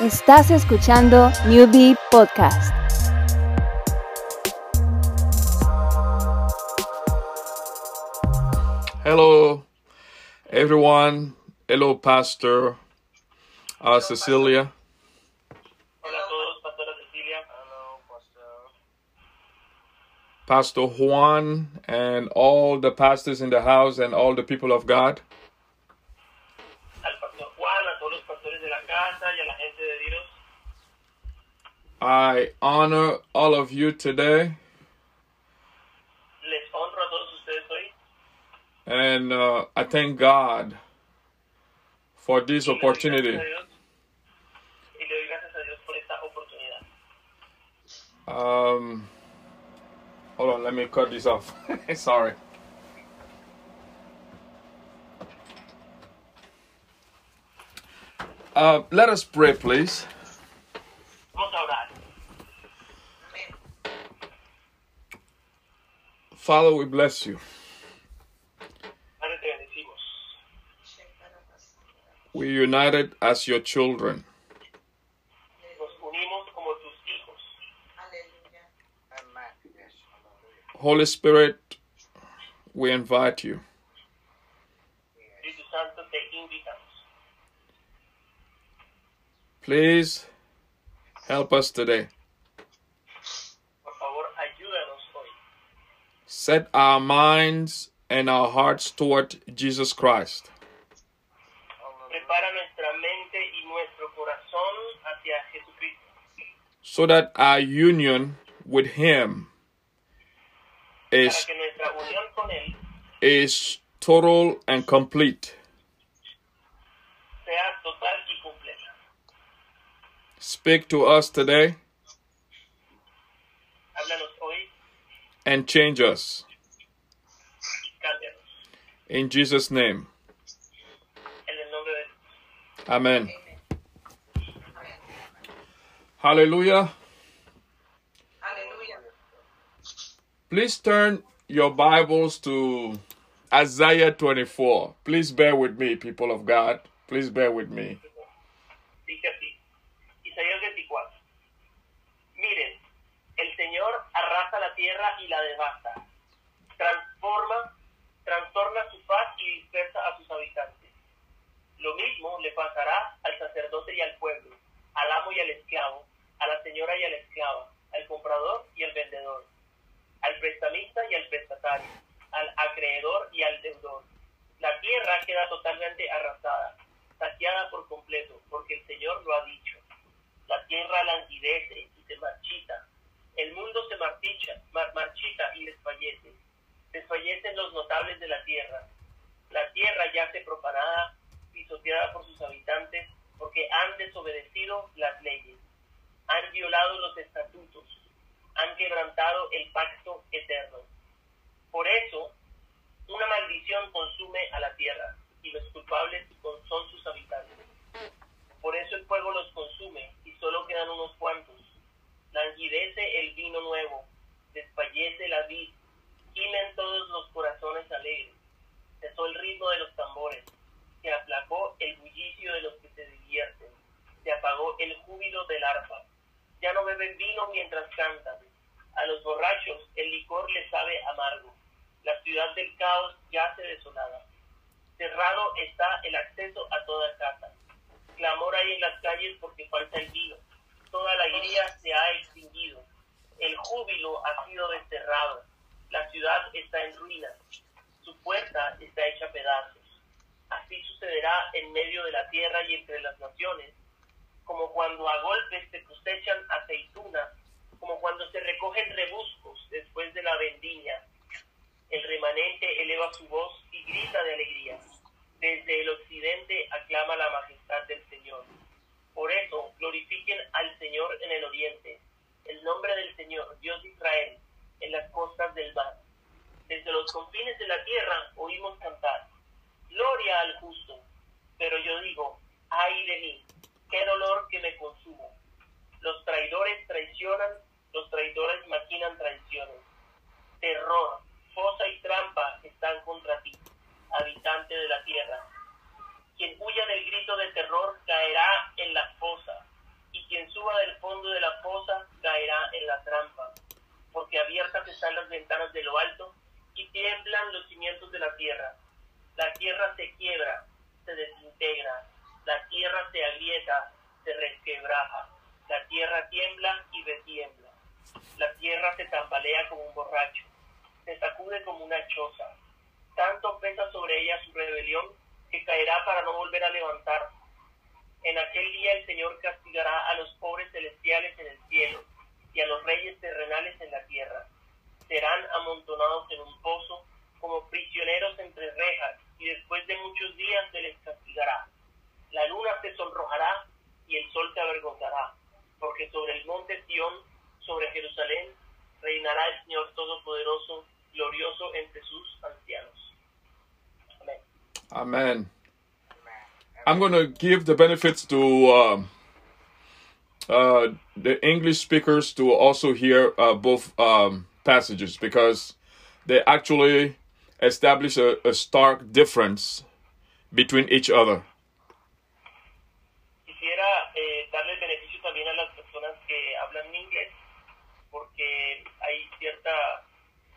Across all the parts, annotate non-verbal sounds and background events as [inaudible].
Estás escuchando Newbie Podcast. Hello, everyone. Hello, Pastor uh, Cecilia. Pastor Juan, and all the pastors in the house and all the people of God. Al Pastor Juan, a todos los pastores de la casa y a la gente de Dios. I honor all of you today, Les honro a todos ustedes hoy. and uh, I thank God for this opportunity. gracias a Dios- Y le doy gracias a Dios por esta oportunidad. Um, hold on, let me cut this off. [laughs] Sorry. Uh, let us pray, please. Vamos a orar. Father, we bless you. Padre, te bendecimos. We united as your children. Nos unimos como tus hijos. Holy Spirit, we invite you. Espíritu Santo, te invitamos. Please help us today. Por favor, ayúdanos hoy. Set our minds and our hearts toward Jesus Christ. Prepara nuestra mente y nuestro corazón hacia Jesucristo. so that our union with him is que nuestra unión con Él is total and complete. sea total y completa. Speak to us today Háblanos hoy and change us. In Jesus' name. En el nombre de Jesús. Amen. Hallelujah. Please turn your Bibles to Isaiah 24. Please bear with me, people of God. Please bear with me. La ciudad está en ruinas. Su puerta está hecha pedazos. Así sucederá en medio de la tierra y entre las naciones, como cuando a golpes se cosechan aceitunas, como cuando se recogen rebuscos después de la vendimia. El remanente eleva su voz y grita de alegría. Desde el occidente aclama la majestad del Señor. Por eso glorifiquen al Señor en el oriente, el nombre del Señor, Dios de Israel, en las costas del mar. Desde los confines de la tierra oímos cantar, Gloria al justo, pero yo digo, ay de mí, qué dolor que me consumo. Los traidores traicionan, los traidores maquinan traiciones. Terror, fosa y trampa están contra ti, habitante de la tierra. Quien huya del grito de terror caerá en la fosa, y quien suba del fondo de la fosa caerá en la trampa porque abiertas están las ventanas de lo alto y tiemblan los cimientos de la tierra. La tierra se quiebra, se desintegra, la tierra se agrieta, se resquebraja, la tierra tiembla y retiembla. La tierra se tambalea como un borracho, se sacude como una choza. Tanto pesa sobre ella su rebelión que caerá para no volver a levantarse. En aquel día el Señor castigará a los pobres celestiales en el cielo y a los reyes terrenales en la tierra. Serán amontonados en un pozo como prisioneros entre rejas y después de muchos días se les castigará. La luna se sonrojará y el sol se avergonzará, porque sobre el monte Sión, sobre Jerusalén, reinará el Señor Todopoderoso, glorioso entre sus ancianos. Amén. Amen. I'm going to give the benefits to um, uh, the English speakers to also hear uh, both um, passages because they actually establish a, a stark difference between each other. Eh, porque hay cierta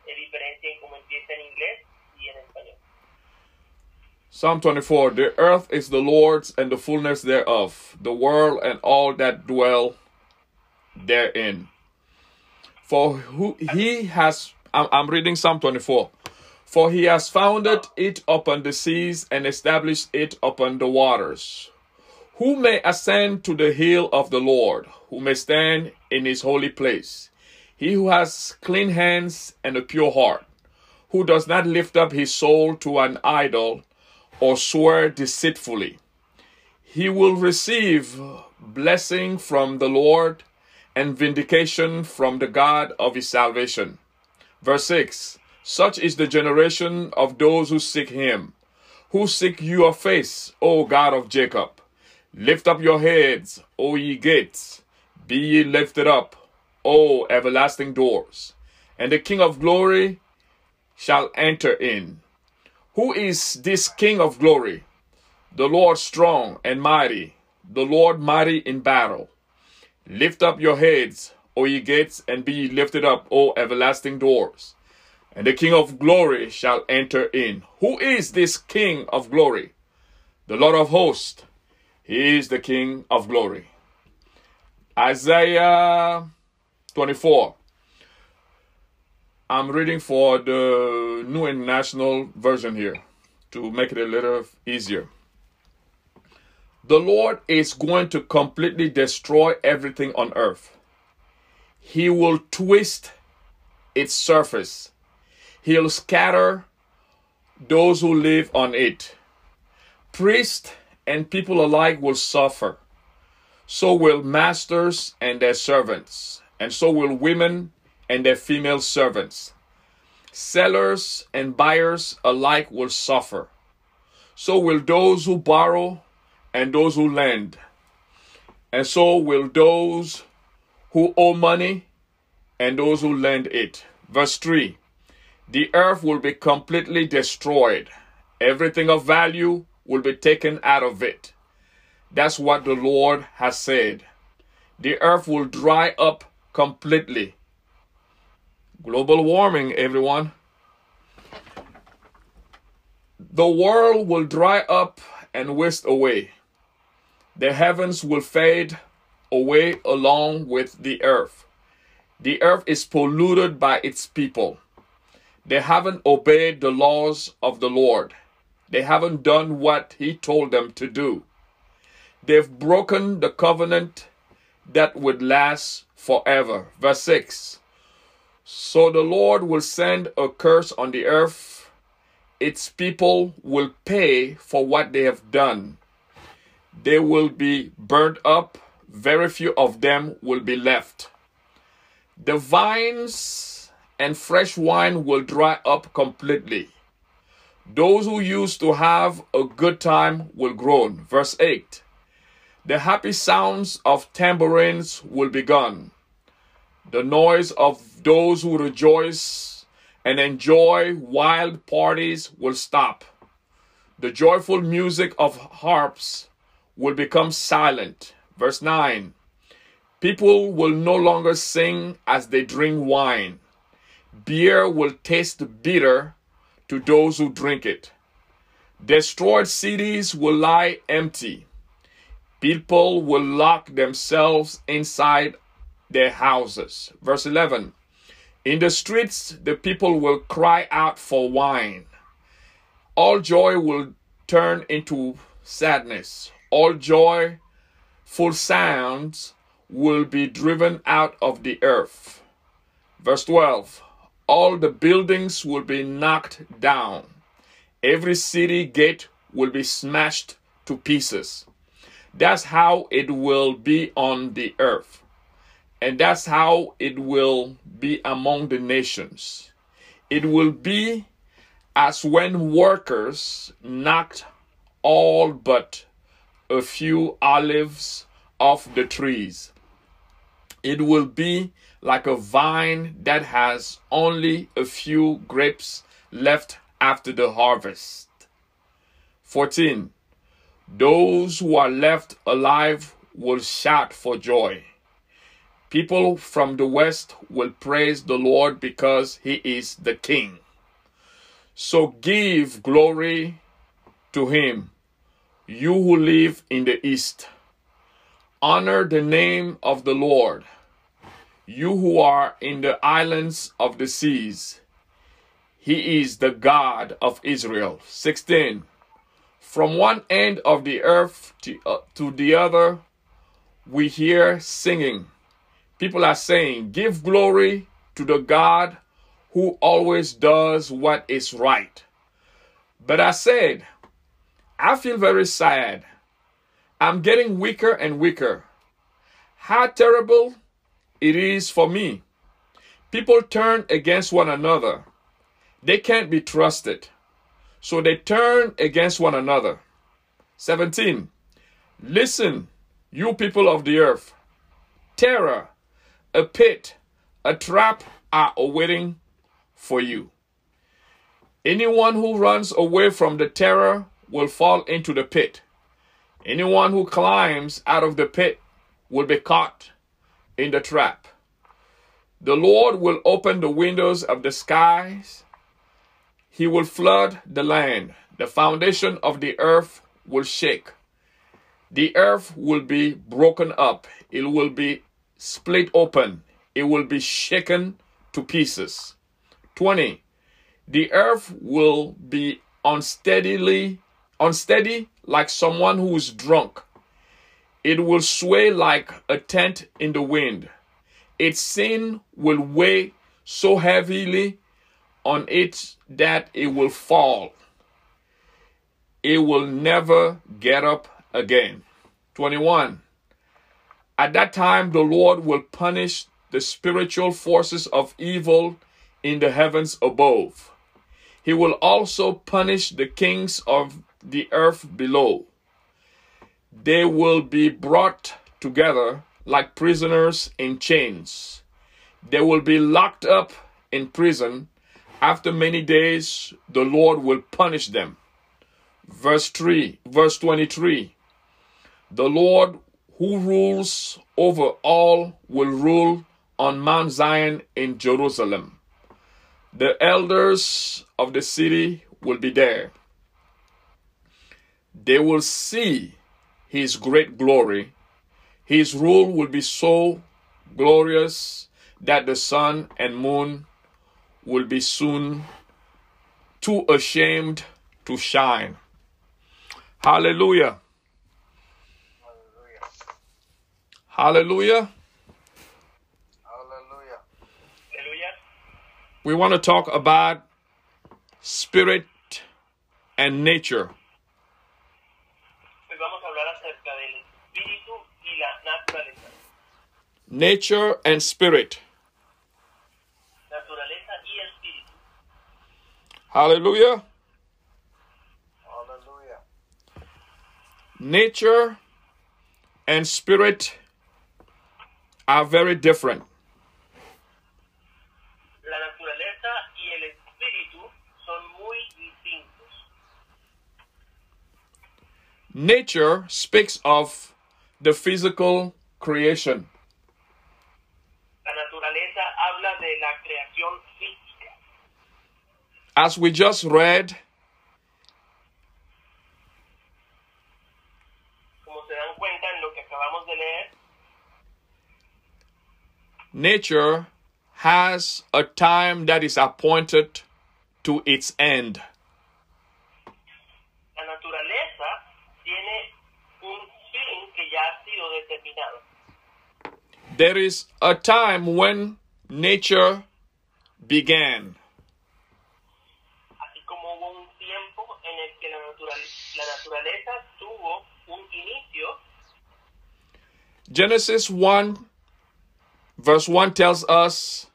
eh, diferencia en cómo empieza en inglés. Psalm 24 The earth is the Lord's and the fullness thereof, the world and all that dwell therein. For who he has, I'm, reading Psalm 24. For he has founded it upon the seas and established it upon the waters. Who may ascend to the hill of the Lord? Who may stand in his holy place? He who has clean hands and a pure heart, who does not lift up his soul to an idol or swear deceitfully. He will receive blessing from the Lord and vindication from the God of his salvation. Verse 6 Such is the generation of those who seek him, who seek your face, O God of Jacob. Lift up your heads, O ye gates, be ye lifted up, O everlasting doors, and the King of glory shall enter in. Who is this King of glory? The Lord strong and mighty, the Lord mighty in battle. Lift up your heads, O ye gates, and be lifted up, O everlasting doors, and the King of glory shall enter in. Who is this King of glory? The Lord of hosts. He is the King of glory. Isaiah 24. I'm reading for the New International Version here to make it a little easier. The Lord is going to completely destroy everything on earth. He will twist its surface. He'll scatter those who live on it. Priests and people alike will suffer. So will masters and their servants, and so will women and their female servants. Sellers and buyers alike will suffer. So will those who borrow and those who lend. And so will those who owe money and those who lend it. Verse 3 The earth will be completely destroyed, everything of value will be taken out of it. That's what the Lord has said. The earth will dry up completely. Global warming, everyone. The world will dry up and waste away. The heavens will fade away along with the earth. The earth is polluted by its people. They haven't obeyed the laws of the Lord. They haven't done what He told them to do. They've broken the covenant that would last forever. Verse 6 So the Lord will send a curse on the earth. Its people will pay for what they have done. They will be burnt up. Very few of them will be left. The vines and fresh wine will dry up completely. Those who used to have a good time will groan. Verse 8 The happy sounds of tambourines will be gone. The noise of those who rejoice and enjoy wild parties will stop. The joyful music of harps will become silent. Verse 9 People will no longer sing as they drink wine. Beer will taste bitter to those who drink it. Destroyed cities will lie empty. People will lock themselves inside their houses. Verse 11 In the streets, the people will cry out for wine. All joy will turn into sadness. All joy, full sounds will be driven out of the earth. Verse 12 All the buildings will be knocked down. Every city gate will be smashed to pieces. That's how it will be on the earth. And that's how it will be among the nations. It will be as when workers knocked all but a few olives off the trees. It will be like a vine that has only a few grapes left after the harvest. 14. Those who are left alive will shout for joy. People from the west will praise the Lord because he is the king. So give glory to him, you who live in the east. Honor the name of the Lord, you who are in the islands of the seas. He is the God of Israel. 16. From one end of the earth to, uh, to the other, we hear singing. People are saying, Give glory to the God who always does what is right. But I said, I feel very sad. I'm getting weaker and weaker. How terrible it is for me. People turn against one another. They can't be trusted. So they turn against one another. 17. Listen, you people of the earth. Terror, a pit, a trap are awaiting for you. Anyone who runs away from the terror will fall into the pit. Anyone who climbs out of the pit will be caught in the trap. The Lord will open the windows of the skies he will flood the land. The foundation of the earth will shake. The earth will be broken up. It will be split open. It will be shaken to pieces. 20. The earth will be unsteadily unsteady like someone who is drunk. It will sway like a tent in the wind. Its sin will weigh so heavily on it that it will fall. It will never get up again. 21. At that time, the Lord will punish the spiritual forces of evil in the heavens above. He will also punish the kings of the earth below. They will be brought together like prisoners in chains. They will be locked up in prison after many days, the Lord will punish them. Verse 3, verse 23. The Lord who rules over all will rule on Mount Zion in Jerusalem. The elders of the city will be there. They will see his great glory. His rule will be so glorious that the sun and moon will be soon too ashamed to shine. Hallelujah. Hallelujah. Hallelujah. Aleluya. We want to talk about spirit and nature. Hoy vamos hablar acerca del espíritu y la naturaleza. Nature and spirit. Naturaleza y espíritu. Hallelujah. Hallelujah. Nature and spirit are very different. La naturaleza y el espíritu son muy distintos. Nature speaks of the physical creation. La naturaleza habla de la creación física. As we just read, Como se dan cuenta en nature has a time that is appointed to its end. La naturaleza tiene un fin que ya ha sido determinado. There is a time when nature began. Así como hubo un tiempo en el que la, natural- la naturaleza tuvo un inicio, Genesis 1, verse 1 tells us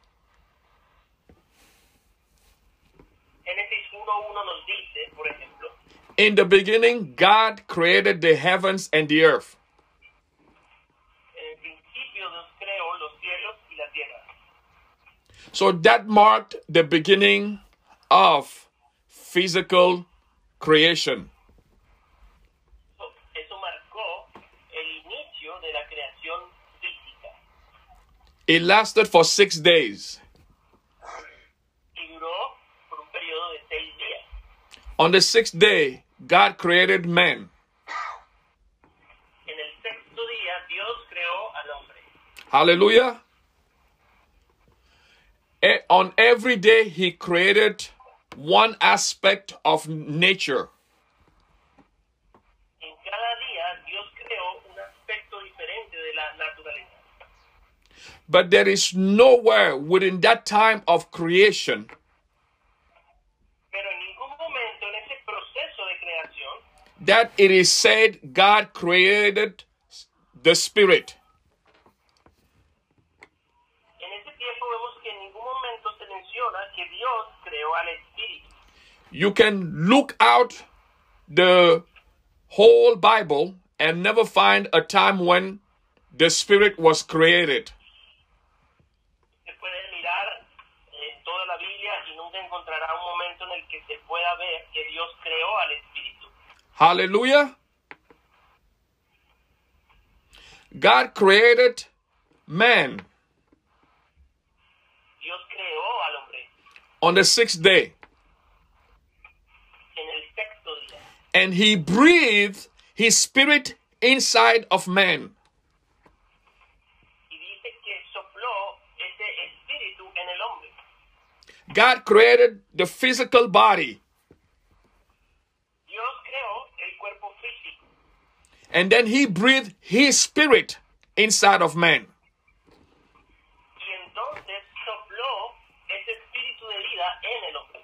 Génesis 1.1 nos dice, por ejemplo, In the beginning, God created the heavens and the earth. en el principio Dios creó los cielos y la tierra. So that marked the beginning of physical creation. Eso- Eso marcó el inicio de la creación física It lasted for six days. y duró por un periodo de seis días. On the sixth day, God created man. En el sexto día Dios creó al hombre. Hallelujah. E- On every day, He created one aspect of nature. En cada día Dios creó un aspecto diferente de la naturaleza. But there is nowhere within that time of creation Pero en ningún momento en ese proceso de creación that it is said God created the spirit. En ese tiempo vemos que en ningún momento se menciona que Dios creó al Espíritu. You can look out the whole Bible and never find a time when the spirit was created. Se puede mirar en toda la Biblia y nunca encontrará un momento en el que se pueda ver que Dios creó al Espíritu. Hallelujah. God created man Dios creó al hombre on the sixth day en el sexto día and he breathed his spirit inside of man. y dice que sopló ese espíritu en el hombre. God created the physical body Dios creó el cuerpo físico and then he breathed his spirit inside of man. y entonces sopló ese espíritu de vida en el hombre.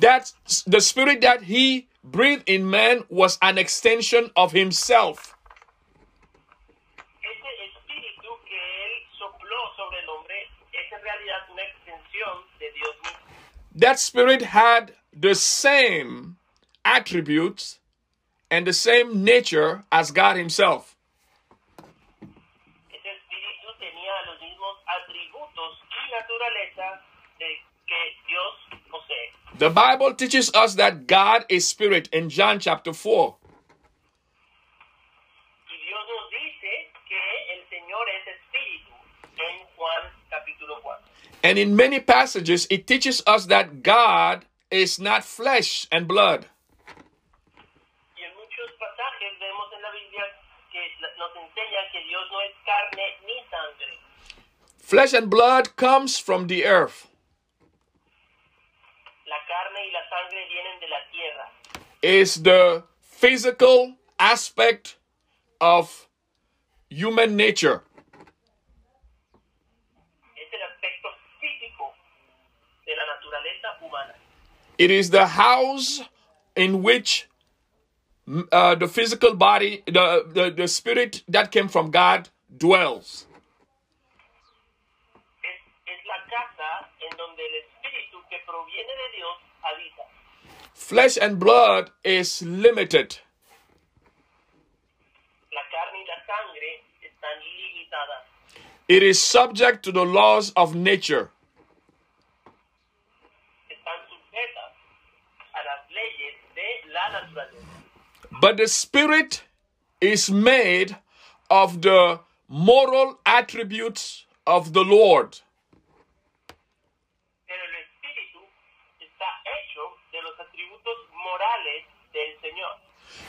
That's the spirit that he breathed in man was an extension of himself. Ese espíritu que él sopló sobre el hombre es en realidad una extensión de Dios mismo. That spirit had the same attributes and the same nature as God himself. Ese espíritu tenía los mismos atributos y naturaleza de que Dios posee. The Bible teaches us that God is spirit in John chapter 4. Y Dios nos dice que el Señor es espíritu en Juan capítulo 4. And in many passages, it teaches us that God is not flesh and blood. Y en muchos pasajes vemos en la Biblia que nos enseña que Dios no es carne ni sangre. Flesh and blood comes from the earth. La carne y la sangre vienen de la tierra. Is the physical aspect of human nature. Es el aspecto físico de la naturaleza humana. It is the house in which uh, the physical body, the, the, the spirit that came from God dwells. Es, es la casa en donde el espíritu que proviene de Dios habita. Flesh and blood is limited. La carne y la sangre están limitadas. It is subject to the laws of nature. But the Spirit is made of the moral attributes of the Lord.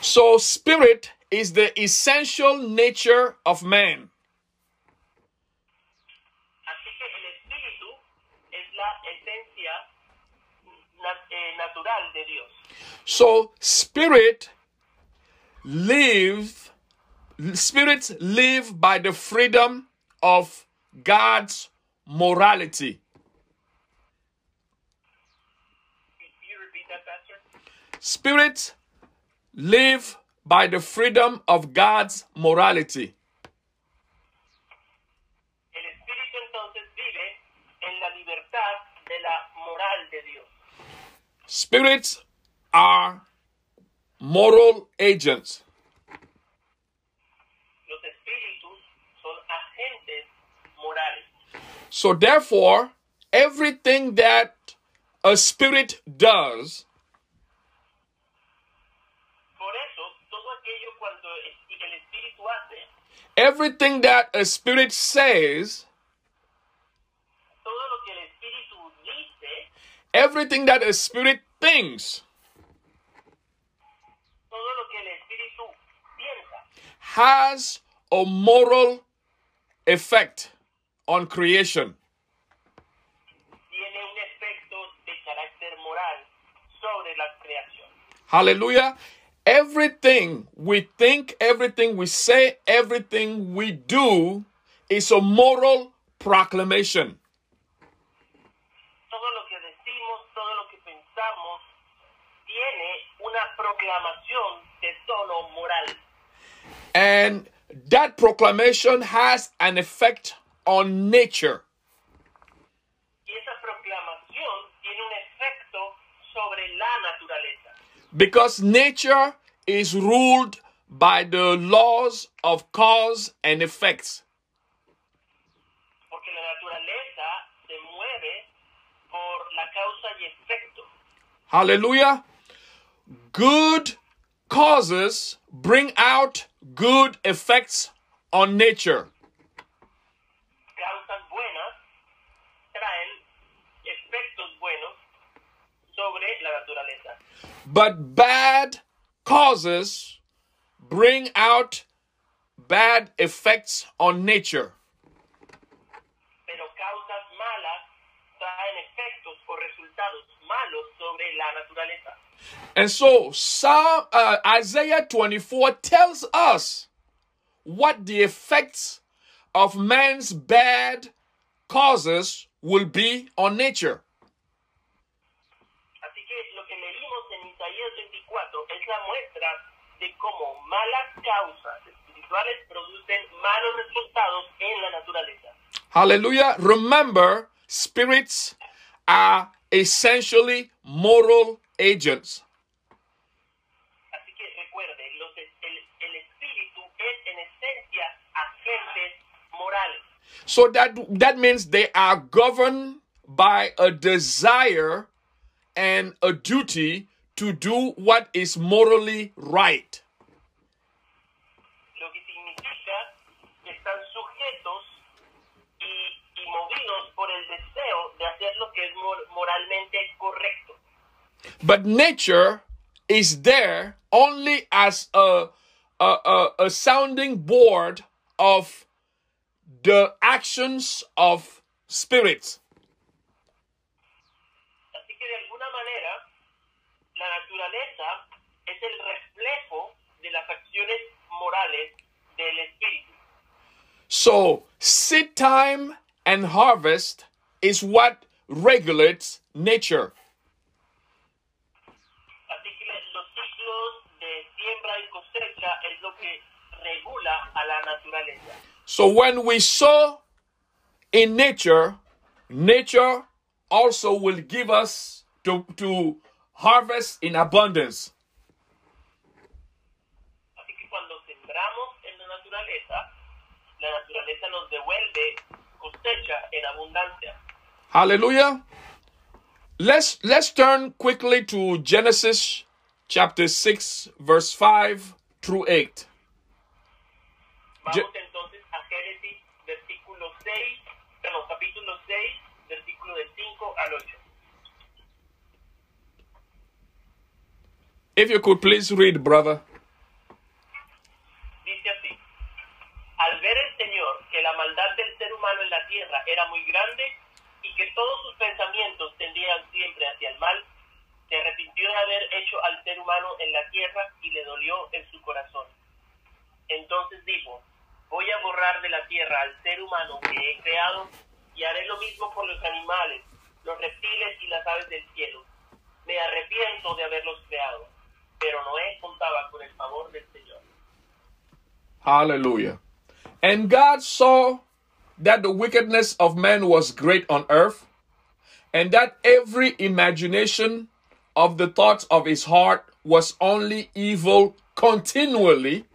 So, spirit is the essential nature of man. So, spirit live spirits live by the freedom of God's morality. Can you repeat that, Pastor? Spirits live by the freedom of God's morality. El espíritu entonces vive en la libertad de la moral de Dios. Spirits are moral agents. Los espíritus son agentes morales. So therefore, everything that a spirit does Por eso, todo aquello cuando el el espíritu hace, everything that a spirit says, todo lo que el dice, everything that a spirit thinks todo lo que el espíritu piensa, has a moral effect on creation. tiene un efecto de carácter moral sobre la creación. Hallelujah. Everything we think, everything we say, everything we do is a moral proclamation. Todo lo que decimos, todo lo que pensamos, tiene una proclamación de tono moral. And that proclamation has an effect on nature. Y esa proclamación tiene un efecto sobre la naturaleza. Because nature is ruled by the laws of cause and effects. Porque la naturaleza se mueve por la causa y efecto. Hallelujah. Good causes bring out good effects on nature. Causas buenas traen efectos buenos sobre la naturaleza. But bad causes bring out bad effects on nature. Pero causas malas traen efectos o resultados malos sobre la naturaleza. And so Psalm, uh, Isaiah 24 tells us what the effects of man's bad causes will be on nature. Así que lo que leímos en Isaías 24 es la muestra de cómo malas causas espirituales producen malos resultados en la naturaleza. Hallelujah. Remember, spirits are essentially moral agents. Así que recuerde, los, el, el espíritu es en esencia agentes morales. So that that means they are governed by a desire and a duty to do what is morally right. Lo que significa que están sujetos y, y movidos por el deseo de hacer lo que es mor- moralmente correcto. But nature is there only as a, a, a, a sounding board of the actions of spirits. Así que de alguna manera, la naturaleza es el reflejo de las acciones morales del espíritu. So, seed time and harvest is what regulates nature. Así que los ciclos de siembra y cosecha es lo que regula a la naturaleza. So, when we sow in nature, nature also will give us to, to harvest in abundance. Así que cuando sembramos en la naturaleza, la naturaleza nos devuelve cosecha en abundancia. Hallelujah. Let's let's turn quickly to Genesis chapter 6 verse 5 through 8. Vamos Ye- entonces a Génesis, versículo 6, perdón, capítulo 6, versículo de 5 al 8. If you could please read, brother. Dice así, al ver el Señor que la maldad del ser humano en la tierra era muy grande y que todos sus pensamientos tendían siempre hacia el mal, se arrepintió de haber hecho al ser humano en la tierra y le dolió en su corazón. Entonces dijo, voy a borrar de la tierra al ser humano que he creado y haré lo mismo con los animales, los reptiles y las aves del cielo. Me arrepiento de haberlos creado, pero Noé contaba con el favor del Señor. Hallelujah. And God saw that the wickedness of man was great on earth, and that every imagination of the thoughts of his heart was only evil continually.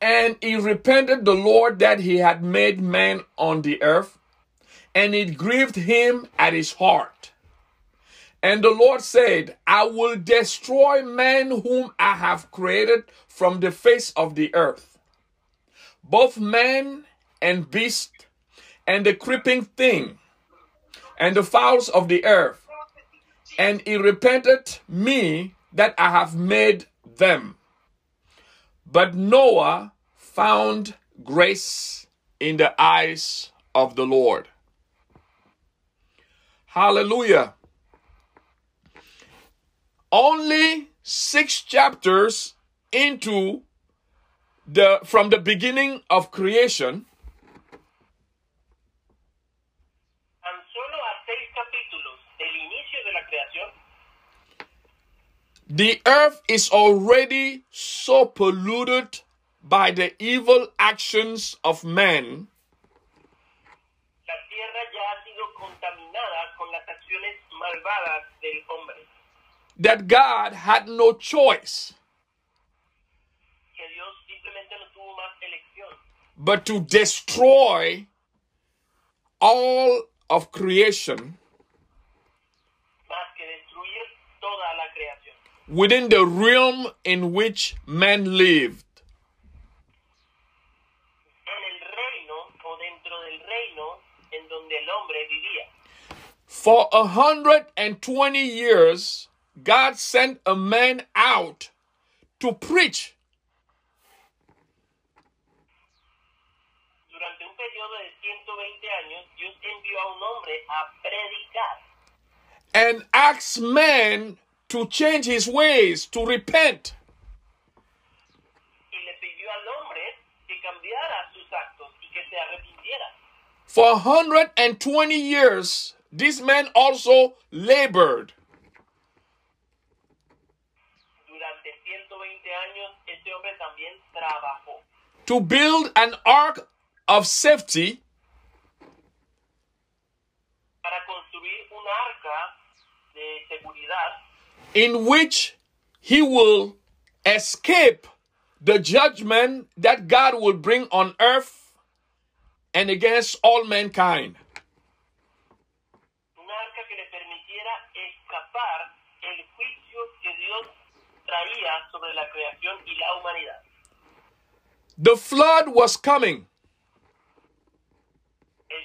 And he repented the Lord that he had made man on the earth, and it grieved him at his heart. And the Lord said, I will destroy man whom I have created from the face of the earth, both man and beast, and the creeping thing, and the fowls of the earth. And he repented me that I have made them. But Noah found grace in the eyes of the Lord. Hallelujah. Only six chapters into the from the beginning of creation, Tan solo a seis capítulos del inicio de la creación, the earth is already so polluted by the evil actions of man. La tierra ya ha sido contaminada con las acciones malvadas del hombre, that God had no choice que Dios simplemente no tuvo más elección. but to destroy all of creation más que destruir toda la creación within the realm in which men lived. en el reino o dentro del reino en donde el hombre vivía. For a hundred and twenty years, God sent a man out to preach Durante un periodo de 120 años, Dios envió a un hombre a predicar and asked man to change his ways, to repent. y le pidió al hombre que cambiara sus actos y que se arrepintiera. For a hundred and twenty years, this man also labored Durante 120 años, este hombre también trabajó to build an ark of safety para construir un arca de seguridad in which he will escape the judgment that God will bring on earth and against all mankind. un arca que le permitiera escapar el juicio que Dios traía sobre la creación y la humanidad. The flood was coming. El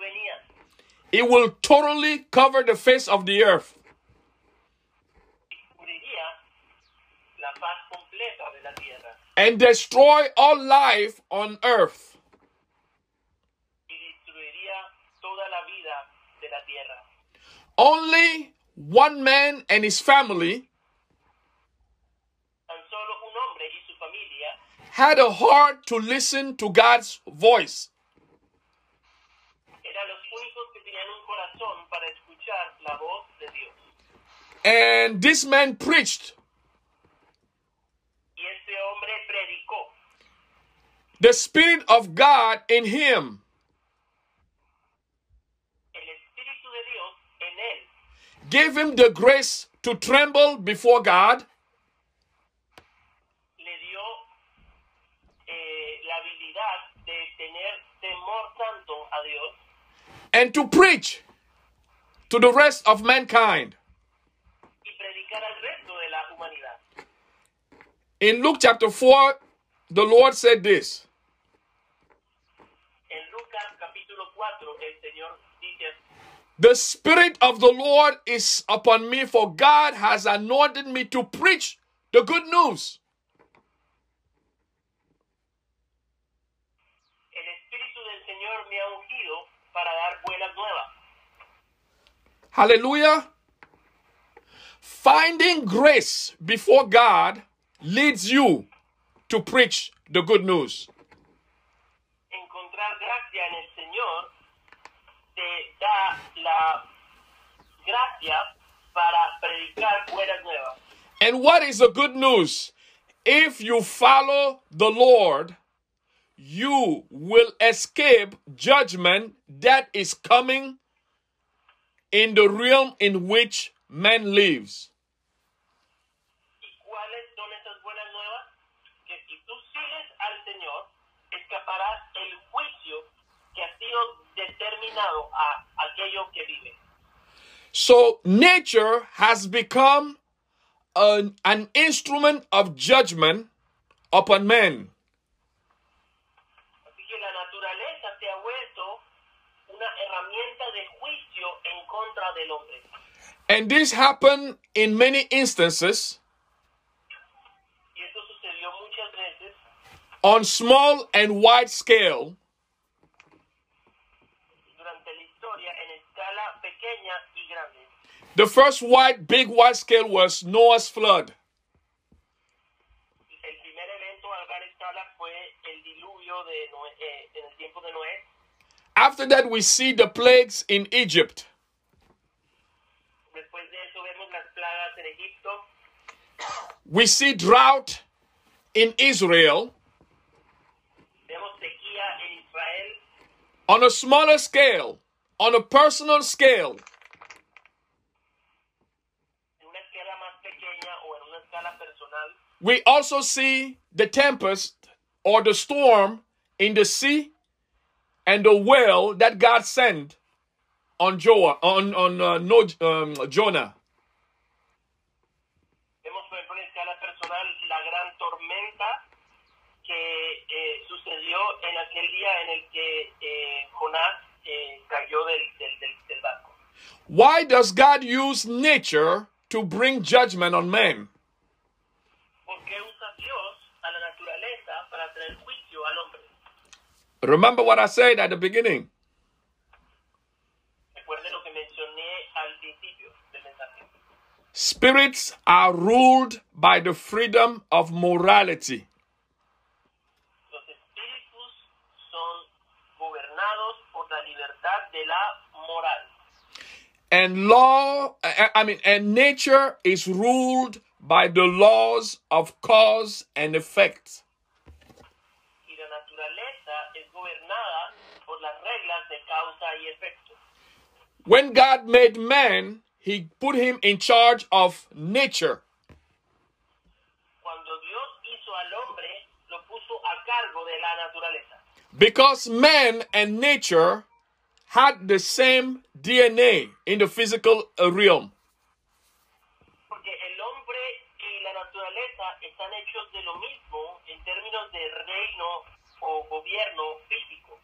venía, It will totally cover the face of the earth. cubriría la paz completa de la tierra and destroy all life on earth. y destruiría toda la vida de la tierra. Only one man and his family Tan solo un hombre y su familia had a heart to listen to God's voice. eran los únicos que tenían un corazón para escuchar la voz de Dios. And this man preached. Hombre predicó. The Spirit of God in him El Espíritu de Dios en él gave him the grace to tremble before God le dio eh, la habilidad de tener temor tanto a Dios and to preach to the rest of mankind. y predicar al resto de la humanidad. In Luke chapter 4, the Lord said this En Lucas capítulo 4 el Señor dice The Spirit of the Lord is upon me, for God has anointed me to preach the good news. el Espíritu del Señor me ha ungido para dar buenas nuevas. Hallelujah. Finding grace before God leads you to preach the good news. Encontrar gracia en el Señor te da la gracia para predicar buenas nuevas. And what is the good news? If you follow the Lord, you will escape judgment that is coming in the realm in which man lives. ¿Y cuáles son esas buenas nuevas? Que si tú sigues al Señor, escaparás el juicio determinado a aquello que vive. So nature has become an, an instrument of judgment upon man. Así que la naturaleza se ha vuelto una herramienta de juicio en contra del hombre. And this happened in many instances Y esto sucedió muchas veces on small and wide scale durante la historia en escala pequeña y grande. The first wide, big wide scale was Noah's flood. El primer evento a gran escala fue el diluvio de Noé, eh, en el tiempo de Noé. After that, we see the plagues in Egypt. Después de eso vemos las plagas en Egipto. We see drought in Israel. Vemos sequía en Israel. On a smaller scale, on a personal scale, En una escala más pequeña o en una escala personal. we also see the tempest or the storm in the sea and the whale that God sent on Joah, on on uh, no, um, Jonah. Vemos, por ejemplo, en escala personal la gran tormenta que eh, sucedió en aquel día en el que eh, Jonás cayó del, del, del, del barco. Why does God use nature to bring judgment on man? ¿Por qué usa Dios a la naturaleza para traer juicio al hombre? Remember what I said at the beginning. Recuerde lo que mencioné al principio del mensaje. Spirits are ruled by the freedom of morality. Los espíritus son gobernados por la libertad de la moral. And law, I I mean, and nature is ruled by the laws of cause and effect. Y la naturaleza es gobernada por las reglas de causa y efecto. When God made man, he put him in charge of nature. Cuando Dios hizo al hombre, lo puso a cargo de la naturaleza. Because man and nature had the same DNA in the physical realm. Porque el hombre y la naturaleza están hechos de lo mismo en términos de reino o gobierno físico.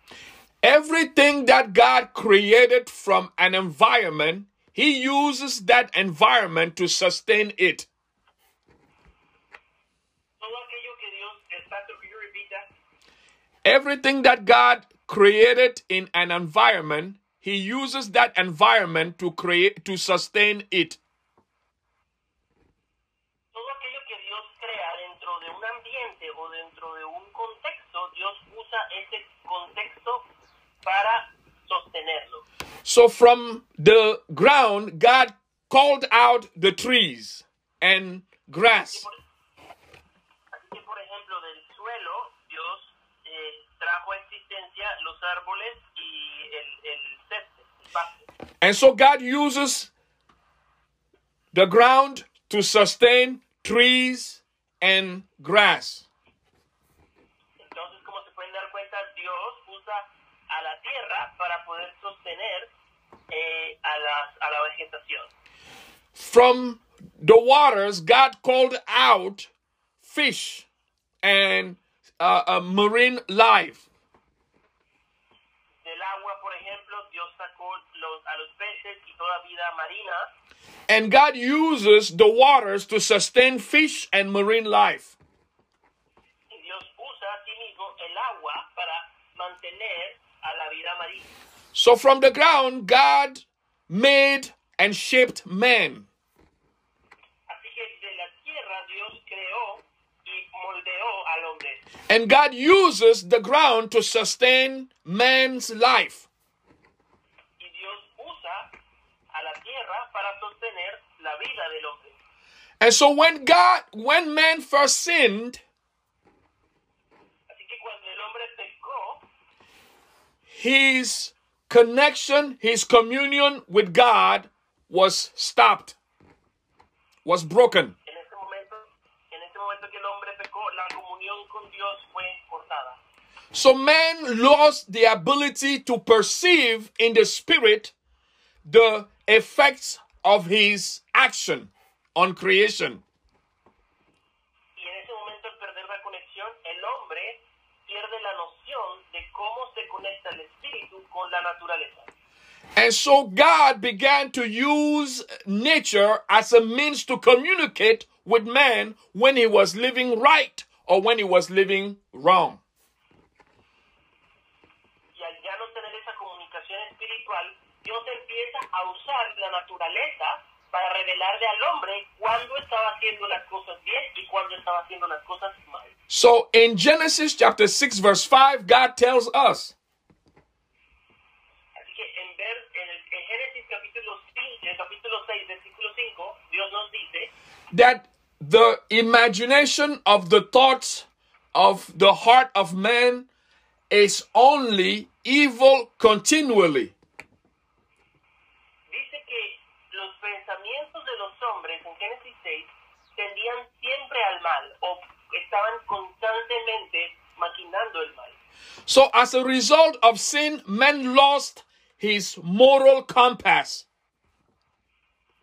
Everything that God created from an environment, he uses that environment to sustain it. Todo aquello que Dios, el pastor, could you repeat that? Everything that God created in an environment, he uses that environment to create to sustain it. Todo aquello que Dios crea dentro de un ambiente o dentro de un contexto, Dios usa ese contexto para sostenerlo. So from the ground, God called out the trees and grass. Así que, por ejemplo, del suelo, Dios eh, trajo existencia los árboles y el, el césped, el pasto. And so God uses the ground to sustain trees and grass. Entonces, como se pueden dar cuenta, Dios usa a la tierra para poder sostener eh, a, las, a la vegetación. From the waters, God called out fish and uh, uh, marine life. And God uses the waters to sustain fish and marine life. So from the ground, God made and shaped man. And God uses the ground to sustain man's life. Vida del hombre. And so when God, when man first sinned, pecó, his connection, his communion with God was stopped, was broken. So man lost the ability to perceive in the spirit the effects of his action on creation. Y en ese momento, al perder la conexión, el hombre pierde la noción de cómo se conecta el espíritu con la naturaleza. And so God began to use nature as a means to communicate with man when he was living right or when he was living wrong. Y al ya no tener esa comunicación espiritual, Dios empieza a usar la naturaleza para revelarle al hombre cuándo estaba haciendo las cosas bien y cuándo estaba haciendo las cosas mal. So in Genesis chapter 6 verse 5 God tells us Así que en, ver, en, el, en Génesis capítulo, 5, eh, capítulo 6, versículo 5, Dios nos dice that the imagination of the thoughts of the heart of man is only evil continually. dice que los pensamientos de los hombres en Génesis 6 tendían siempre al mal o estaban constantemente maquinando el mal. So as a result of sin man lost his moral compass.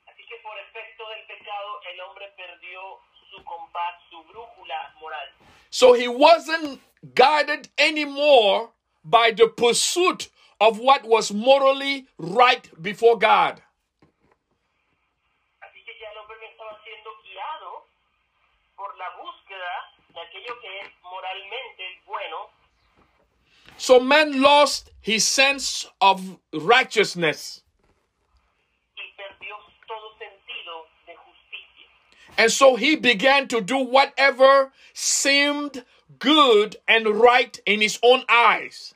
Así que por efecto del pecado el hombre perdió su compás, su brújula moral. So he wasn't guided anymore by the pursuit of what was morally right before God. Así que ya el hombre no estaba siendo guiado por la búsqueda de aquello que es moralmente bueno, So man lost his sense of righteousness. y perdió todo sentido de justicia. And so he began to do whatever seemed good and right in his own eyes.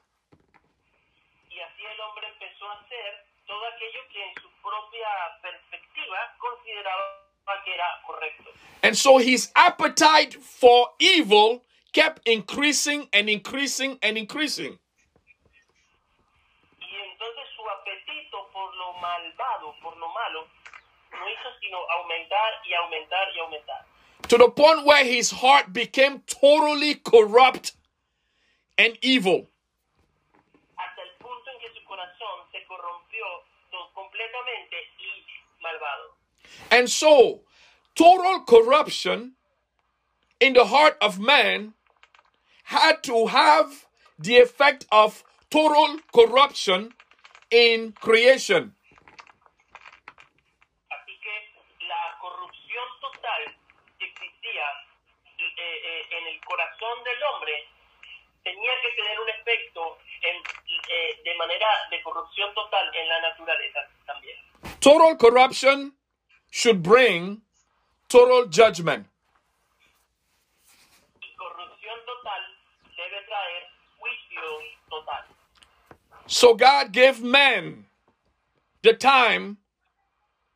Y así el hombre empezó a hacer todo aquello que en su propia perspectiva consideraba que era correcto. And so his appetite for evil kept increasing and increasing and increasing. Y entonces su apetito por lo malvado, por lo malo, no hizo sino aumentar y aumentar y aumentar. To the point where his heart became totally corrupt and evil. Hasta el punto en que su se completamente y malvado. And so, total corruption in the heart of man had to have the effect of total corruption in creation. Así que la corrupción total que existía eh, eh, en el corazón del hombre tenía que tener un efecto en, eh, de manera de corrupción total en la naturaleza también. Total corruption should bring total judgment. Y corrupción total debe traer juicio total. So God gave man the time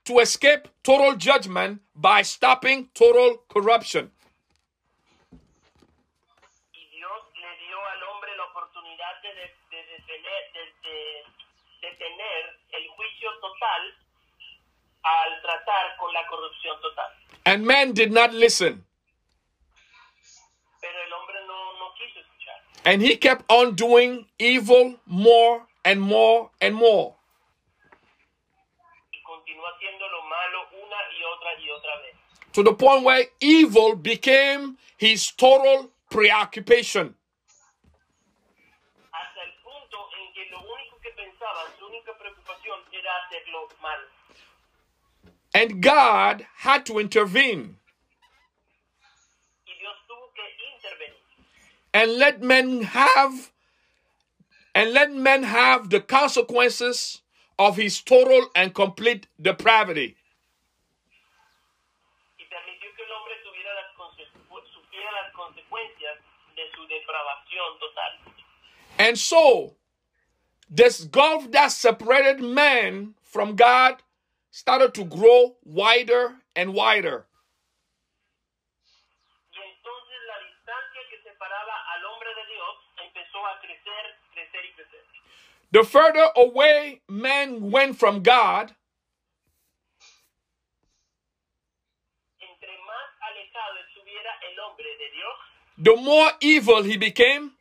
to escape total judgment by stopping total corruption. De, de- de tener el juicio total al tratar con la corrupción total. And man did not listen. Pero el hombre no, no quiso escuchar. And he kept on doing evil more and more and more. Y continuó haciendo lo malo una y otra y otra vez. To the point where evil became his total preoccupation. Hasta el punto en que lo único que pensaba, su única preocupación era hacerlo mal. And God had to intervene Y Dios tuvo que intervenir. and let men have and let men have the consequences of his total and complete depravity. y permitió que el hombre tuviera las conse- supiera las consecuencias de su depravación total. And so, this gulf that separated man from God started to grow wider and wider. Y entonces la distancia que separaba al hombre de Dios empezó a crecer, crecer y crecer. The further away man went from God, Entre más alejado estuviera el hombre de Dios, the more evil he became,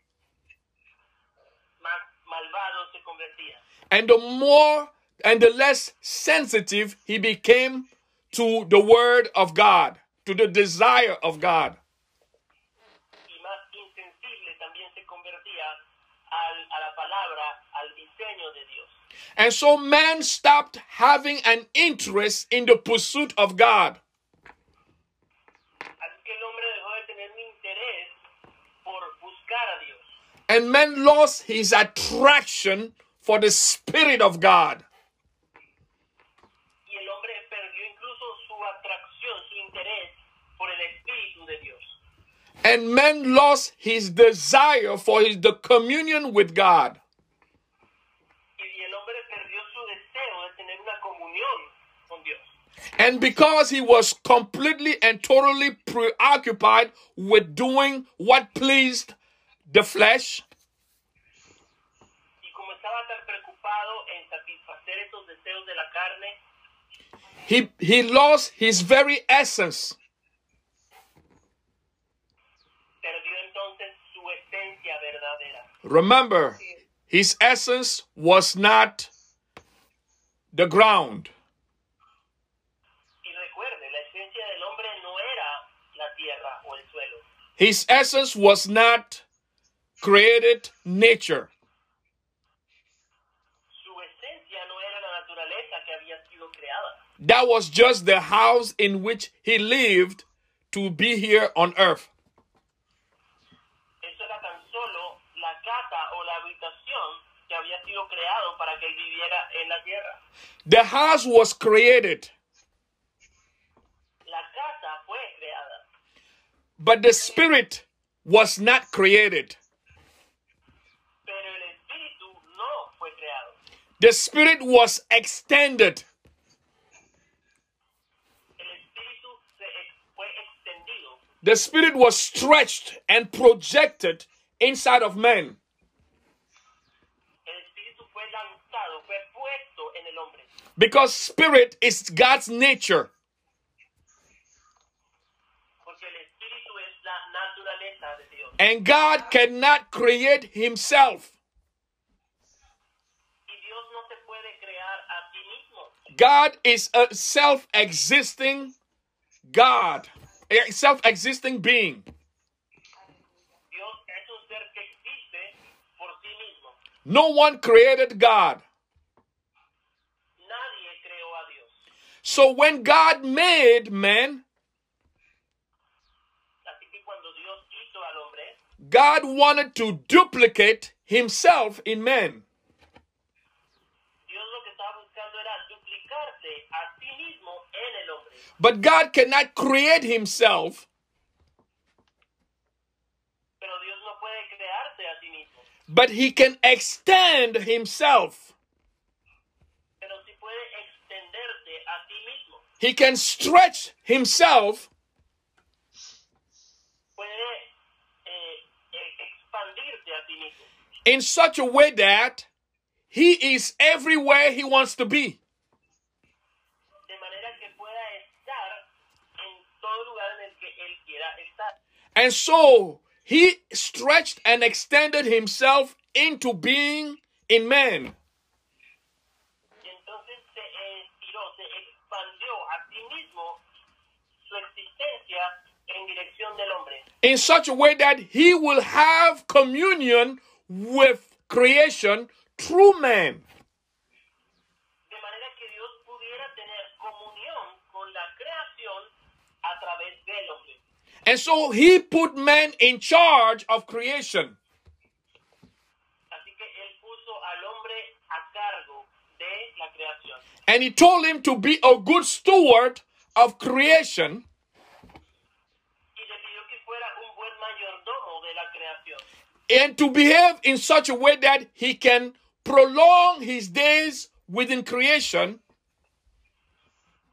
más malvado se convertía. and the more and the less sensitive he became to the word of God, to the desire of God. y más insensible también se convertía al, a la palabra, al diseño de Dios. And so man stopped having an interest in the pursuit of God. Así que el hombre dejó de tener un interés por buscar a Dios. And man lost his attraction for the Spirit of God. Y el hombre perdió incluso su atracción, su interés por el Espíritu de Dios. And man lost his desire for his, the communion with God. Y el hombre perdió su deseo de tener una comunión con Dios. And because he was completely and totally preoccupied with doing what pleased the flesh, Y como estaba tan preocupado en satisfacer esos deseos de la carne, he, he lost his very essence. perdió entonces su esencia verdadera. Remember, his essence was not the ground. Y recuerde, la esencia del hombre no era la tierra o el suelo. His essence was not created nature. Su esencia no era la naturaleza que había sido creada. That was just the house in which he lived to be here on earth. Eso era tan solo la casa o la habitación que había sido creado para que él viviera en la tierra. The house was created, La casa fue creada, but the spirit was not created. pero el espíritu no fue creado. The spirit was extended. El espíritu se ex- fue extendido. The spirit was stretched and projected inside of men. El espíritu fue lanzado, fue hombre. Because spirit is God's nature. Porque el espíritu es la naturaleza de Dios. And God cannot create himself. Y Dios no se puede crear a sí mismo. God is a self existing God, a self existing being. Dios es un ser que existe por sí mismo. No one created God. Nadie creó a Dios. So when God made man, Así que cuando Dios hizo al hombre, God wanted to duplicate himself in man. Dios lo que estaba buscando era duplicarse a sí mismo en el hombre. But God cannot create himself, Pero Dios no puede a sí mismo. but he can extend himself. Pero sí puede extenderse a sí mismo. He can stretch himself eh, eh, expandirse a sí mismo. in such a way that he is everywhere he wants to be. De manera que pueda estar en todo lugar en el que Él quiera estar. And so he stretched and extended himself into being in man. Y entonces se estiró, se expandió a sí mismo su existencia en dirección del hombre. In such a way that he will have communion with creation through man. De manera que Dios pudiera tener comunión con la creación a través del hombre. And so he put man in charge of creation. Así que Él puso al hombre a cargo de la creación. And he told him to be a good steward of creation Y le pidió que fuera un buen mayordomo mayordomo de la creación. And to behave in such a way that he can prolong his days within creation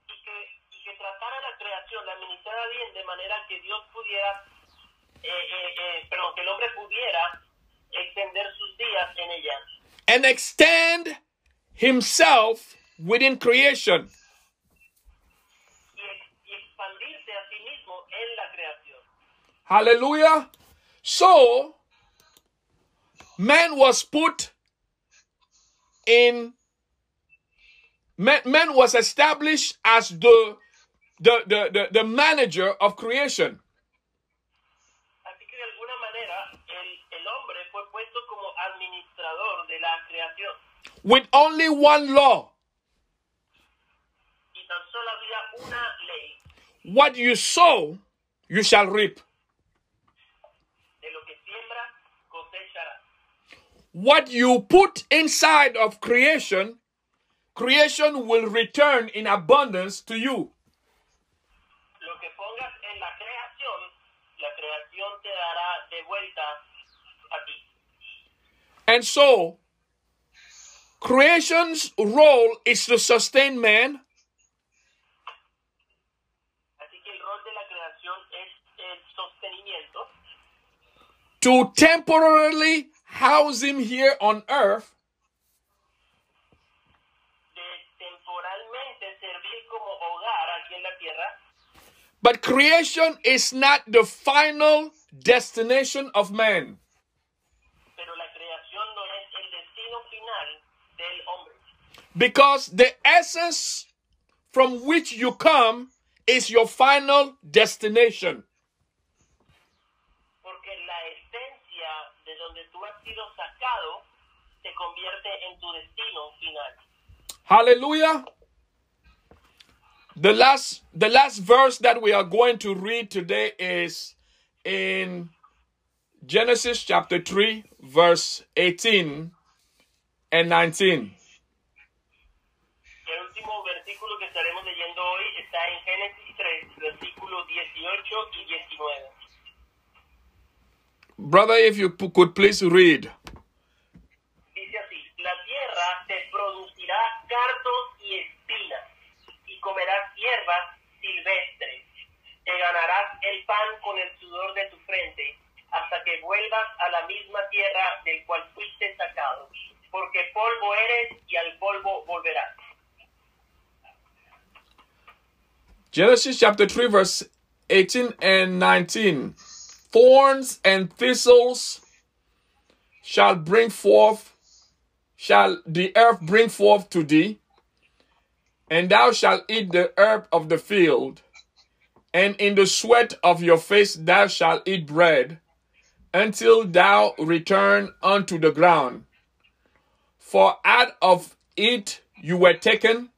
y que, y que tratara la creación, la administrara bien de manera que Dios pudiera, eh, eh, eh, perdón, que el hombre pudiera extender sus días en ella and extend himself within creation. Hallelujah. ex- y expandirse a sí mismo en la creación. Hallelujah. So, man was put in, man, man was established as the, the, the, the, the manager of creation. Así que de alguna manera el, el hombre fue puesto como administrador de la creación with only one law. y tan solo había una ley What you sow, you shall reap. de lo que siembra cosechará. What you put inside of creation, creation will return in abundance to you. Lo que pongas en la creación, la creación te dará de vuelta a ti. And so, creation's role is to sustain man, Así que el rol de la creación es el sostenimiento, to temporarily house him here on earth, de temporalmente servir como hogar aquí en la tierra, but creation is not the final destination of man. pero la creación no es el destino final del hombre. Because the essence from which you come is your final destination. Porque la esencia de donde tú has sido sacado se convierte en tu destino final. Hallelujah. The last the last verse that we are going to read today is in Genesis chapter 3 verse 18 and 19. El último versículo que estaremos leyendo hoy está en Génesis 3, versículos 18 y 19. Brother, if you could please read. Dice así, la tierra te producirá cardos y espinas, y comerás hierbas silvestres. Te ganarás el pan con el sudor de tu frente, hasta que vuelvas a la misma tierra del cual fuiste sacado, porque polvo eres y al polvo volverás. Genesis chapter 3, verse 18 and 19. Thorns and thistles shall bring forth, shall the earth bring forth to thee, and thou shalt eat the herb of the field, and in the sweat of your face thou shalt eat bread, until thou return unto the ground. For out of it you were taken,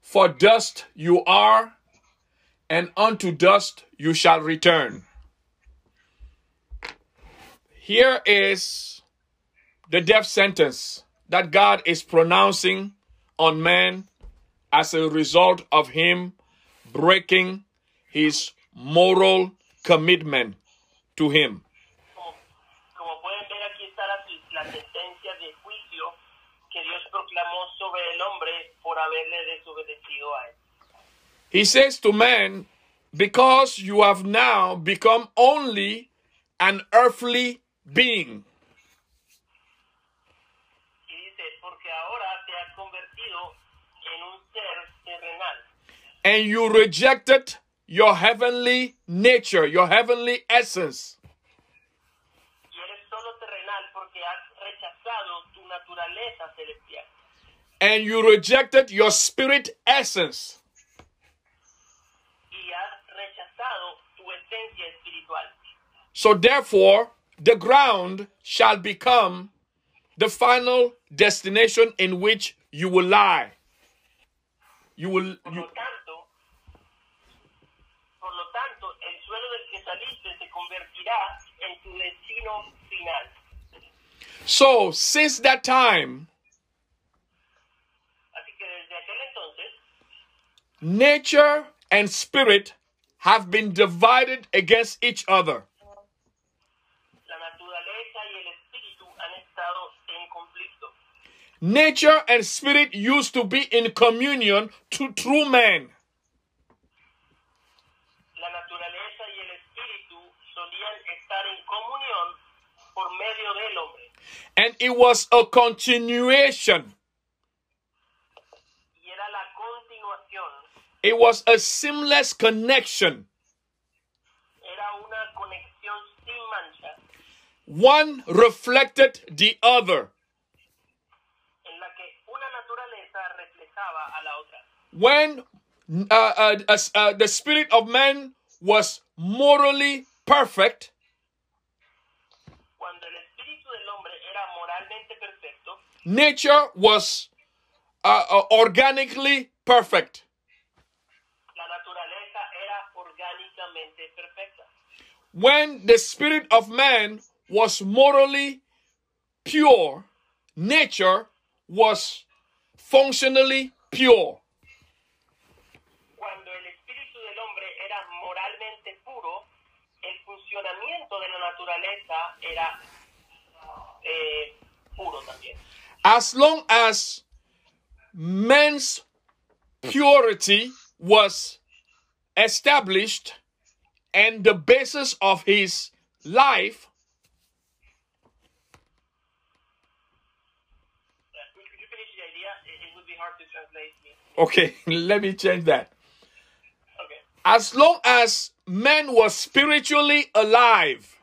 for dust you are, and unto dust you shall return. Here is the death sentence that God is pronouncing on man as a result of him breaking his moral commitment to him. Como, como pueden ver, aquí está la, la sentencia de juicio que Dios proclamó sobre el hombre por haberle desobedecido a él. He says to man, Because you have now become only an earthly being, Y dice, porque ahora te has convertido en un ser terrenal and you rejected your heavenly nature, your heavenly essence. y eres solo terrenal porque has rechazado tu naturaleza celestial and you rejected your spirit essence. y has tu. So therefore, the ground shall become the final destination in which you will lie. You will you, lo tanto, por lo tanto, el suelo del que saliste se convertirá en tu destino final. so since that time, Así que desde aquel entonces, nature and spirit have been divided against each other. naturaleza y el espíritu han estado en conflicto. Nature and spirit used to be in communion to true man. La naturaleza y el espíritu solían estar en comunión por medio del hombre. And it was a continuation. Y era la continuación, It was a seamless connection. era una conexión sin mancha, One reflected the other. en la que una naturaleza reflejaba a la otra. When uh, uh, as, uh, the spirit of man was morally perfect, Cuando el espíritu del hombre era moralmente perfecto, nature was uh, uh, organically perfect. la naturaleza era orgánicamente perfecta. When the spirit of man was morally pure, nature was functionally pure. Cuando el espíritu del hombre era moralmente puro, el funcionamiento de la naturaleza era eh, puro también. As long as man's purity was established and the basis of his life, Could could you finish the idea? It, it would be hard to translate me. okay, [laughs] let me change that. As long as man was spiritually alive,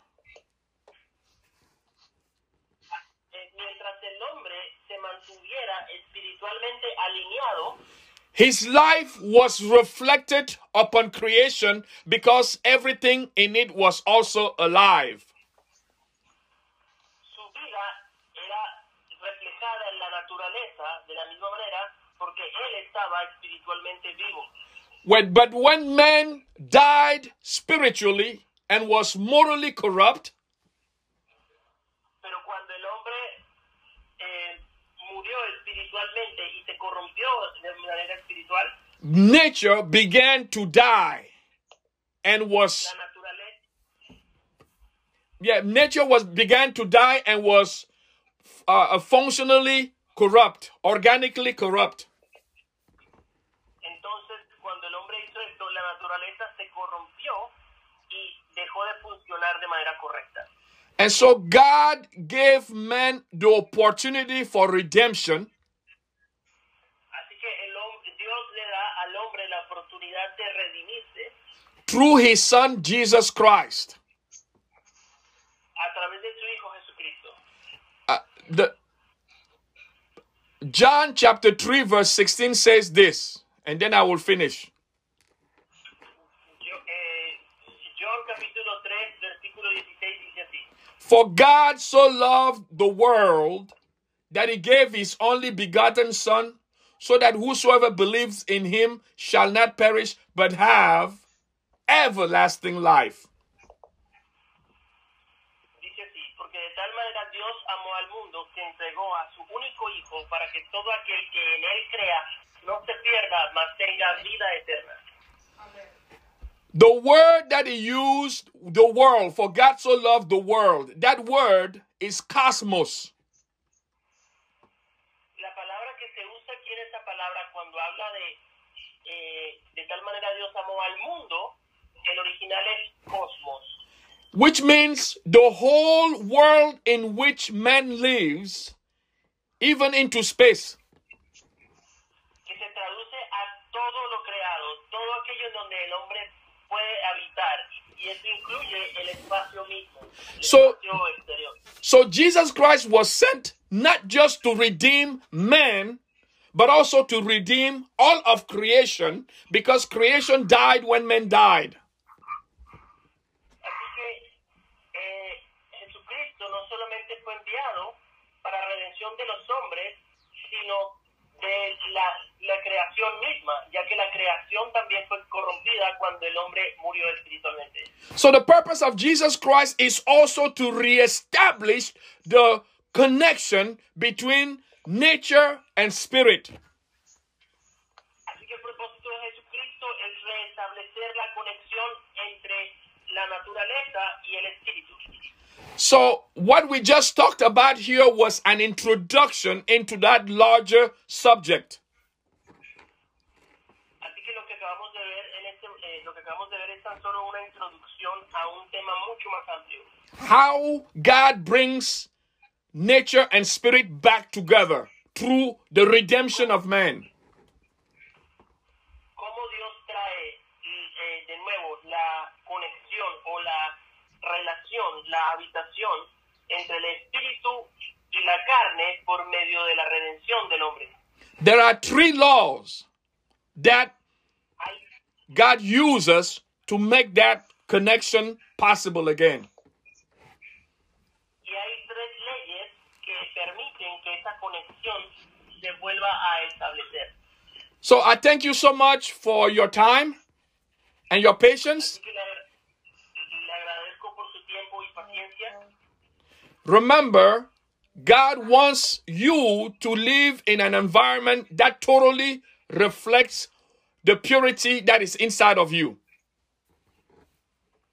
mientras el hombre se mantuviera espiritualmente alineado, his life was reflected upon creation because everything in it was also alive. Su vida era reflejada en la naturaleza de la misma manera porque él estaba espiritualmente vivo. When, but when man died spiritually and was morally corrupt, Pero cuando el hombre eh, murió espiritualmente y se corrompió de manera espiritual, nature began to die and was yeah nature was began to die and was uh, functionally corrupt organically corrupt entonces cuando el hombre hizo esto, la naturaleza se corrompió y dejó de manera correcta. and so god gave man the opportunity for redemption Así que el Dios le da al hombre la oportunidad de redimirse through his son jesus christ a través de su Hijo Jesucristo. Uh, the john chapter 3 verse 16 says this and then i will finish Yo- eh, John capítulo 3, versículo 16 dice así. For God so loved the world that he gave his only begotten Son, so that whosoever believes in him shall not perish, but have everlasting life. Para que todo aquel que en él crea no se pierda, mas tenga vida eterna. The word that he used, the world, for God so loved the world, that word is cosmos. La palabra que se usa aquí en esta palabra cuando habla de eh, de tal manera Dios amó al mundo, el original es cosmos, which means the whole world in which man lives, even into space. que se traduce a todo lo creado, todo aquello donde el hombre puede habitar, y eso incluye el espacio mismo, el So- espacio exterior. So Jesus Christ was sent not just to redeem man, but also to redeem all of creation because creation died when men died. Así que eh, Jesucristo no solamente fue enviado para redención de los hombres, sino de la, la creación misma, ya que la creación también fue corrompida cuando el hombre murió espiritualmente. So the purpose of Jesus Christ is also to reestablish the connection between nature and spirit. Así que el propósito de Jesucristo es restablecer la conexión entre la naturaleza y el espíritu. So, what we just talked about here was an introduction into that larger subject. Así que lo que acabamos de ver en este, eh, lo que acabamos de ver es tan solo una introducción a un tema mucho más amplio. How God brings nature and spirit back together through the redemption of man. Cómo Dios trae eh, de nuevo la conexión o la relación, la habitación entre el espíritu y la carne por medio de la redención del hombre. There are three laws that God uses to make that connection possible again. y hay tres leyes que permiten que esa conexión se vuelva a establecer. So I thank you so much for your time and your patience. Así que le, le agradezco por su tiempo y paciencia. Remember, God wants you to live in an environment that totally reflects the purity that is inside of you.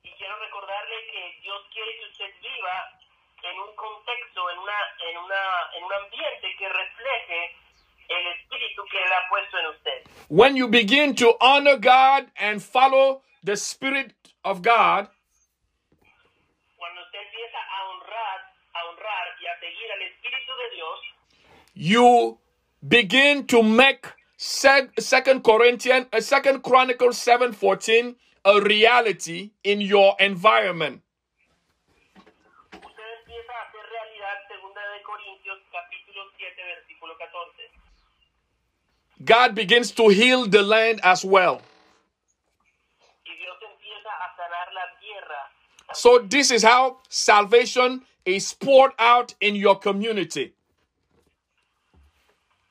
Y quiero recordarle que Dios quiere que usted viva en un contexto, en, una, en, una, en un ambiente que refleje el espíritu que Él ha puesto en usted. When you begin to honor God and follow the Spirit of God, Cuando usted empieza a honrar, a honrar y a seguir al Espíritu de Dios, you begin to make Second Corinthians, uh, Second Chronicles seven fourteen a reality in your environment. usted empieza a hacer realidad segunda de Corintios capítulo 7 versículo 14. God begins to heal the land as well. Y Dios empieza a sanar la tierra. So this is how salvation is poured out in your community.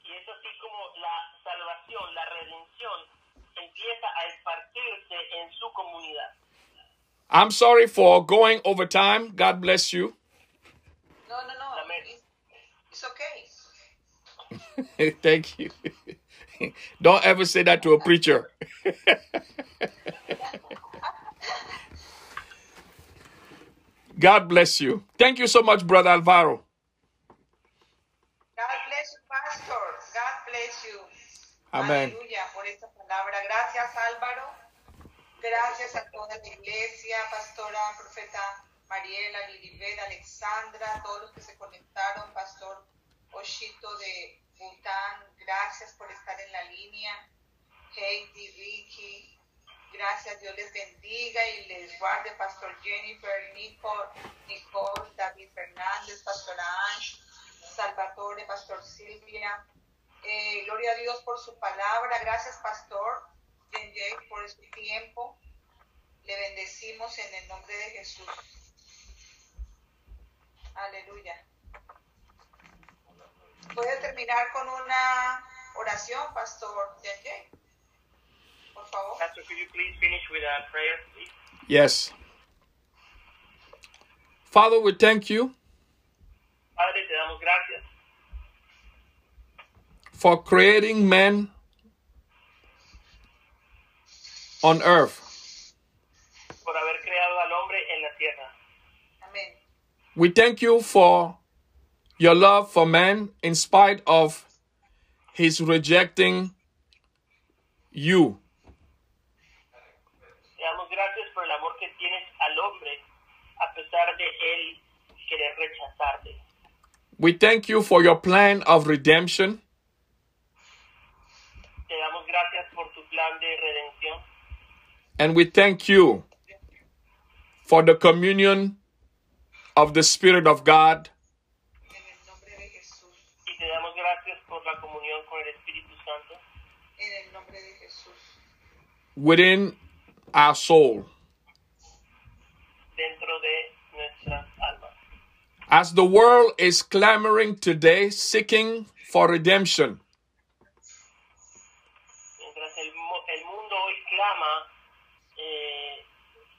Y es así como la salvación, la redención empieza a esparcirse en su comunidad. I'm sorry for going over time. God bless you. No, no, no. Amen. It's, it's okay. [laughs] Thank you. [laughs] Don't ever say that to a preacher. [laughs] God bless you. Thank you so much, Brother Alvaro. God bless you, Pastor. God bless you. Amén. Aleluya por esta palabra. Gracias, Álvaro. Gracias a toda la iglesia, Pastora, Profeta Mariela, Lilibet, Alexandra, todos los que se conectaron, Pastor Oshito de Bután. Gracias por estar en la línea. Heidi, Vicky. Gracias, Dios les bendiga y les guarde, Pastor Jennifer, Nicole, Nicole David Fernández, Pastora Ange, Salvatore, Pastor Silvia. Eh, gloria a Dios por su palabra. Gracias, Pastor Por su tiempo. Le bendecimos en el nombre de Jesús. Aleluya. ¿Puede terminar con una oración, Pastor Jenjay? Por favor. Pastor, could you please finish with a prayer, please? Yes. Father, we thank you Padre, te damos gracias for creating man on earth. por haber creado al hombre en la tierra. Amén. We thank you for your love for man in spite of his rejecting you. Te damos gracias por el amor que tienes al hombre a pesar de él querer rechazarte. We thank you for your plan of redemption. Te damos gracias por tu plan de redención And we thank you for the communion of the Spirit of God En el nombre de Jesús. y te damos gracias por la comunión con el Espíritu Santo En el nombre de Jesús. within our soul. dentro de nuestras almas. As the world is clamoring today, seeking for redemption, Mientras el, mu- el mundo hoy clama eh,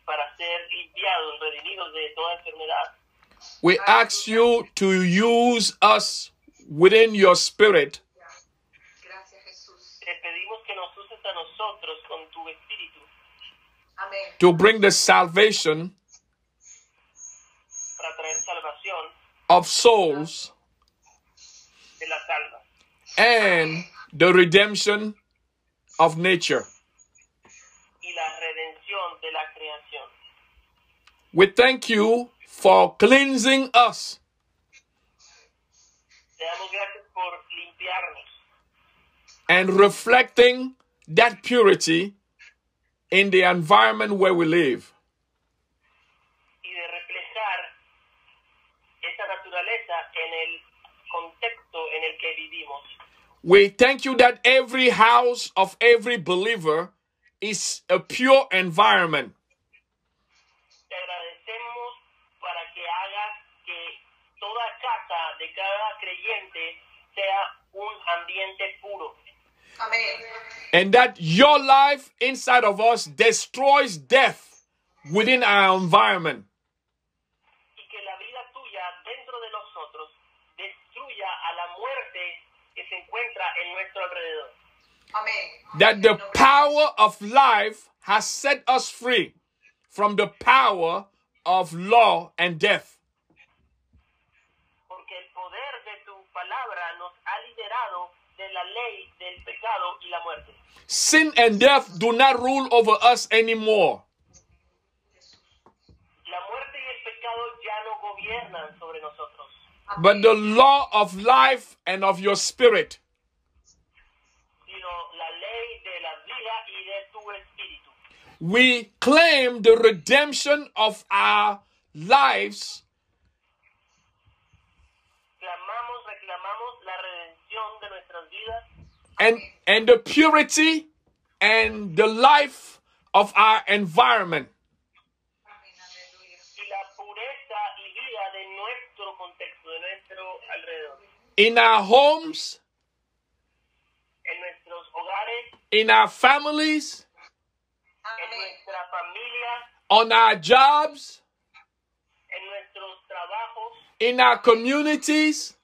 para ser limpiados, redimidos de toda enfermedad, we ask you to use us within your spirit Gracias, Jesús. te pedimos que nos uses a nosotros con tu espíritu Amén. to bring the salvation para traer salvación of souls de las almas and the redemption of nature. y la redención de la creación. We thank you for cleansing us Te damos gracias por limpiarnos and reflecting that purity in the environment where we live. y de reflejar esa naturaleza en el contexto en el que vivimos. We thank you that every house of every believer is a pure environment. Te agradecemos para que hagas que toda casa de cada creyente sea un ambiente puro Amén. and that your life inside of us destroys death within our environment. y que la vida tuya dentro de nosotros destruya a la muerte que se encuentra en nuestro alrededor. Amén. That the power of life has set us free from the power of law and death. Porque el poder de tu palabra nos ha liberado de la ley del pecado y la muerte. Sin and death do not rule over us anymore. La muerte y el pecado ya no gobiernan sobre nosotros, But the law of life and of your spirit. sino la ley de la vida y de tu espíritu. We claim the redemption of our lives Clamamos, reclamamos la redención de nuestras vidas and, and the purity and the life of our environment. Amén. Aleluya. y la pureza y vida de nuestro contexto, de nuestro alrededor. In our homes, En nuestros hogares, in our families, en nuestra familia, on our jobs, en nuestros trabajos, in our communities, en nuestras comunidades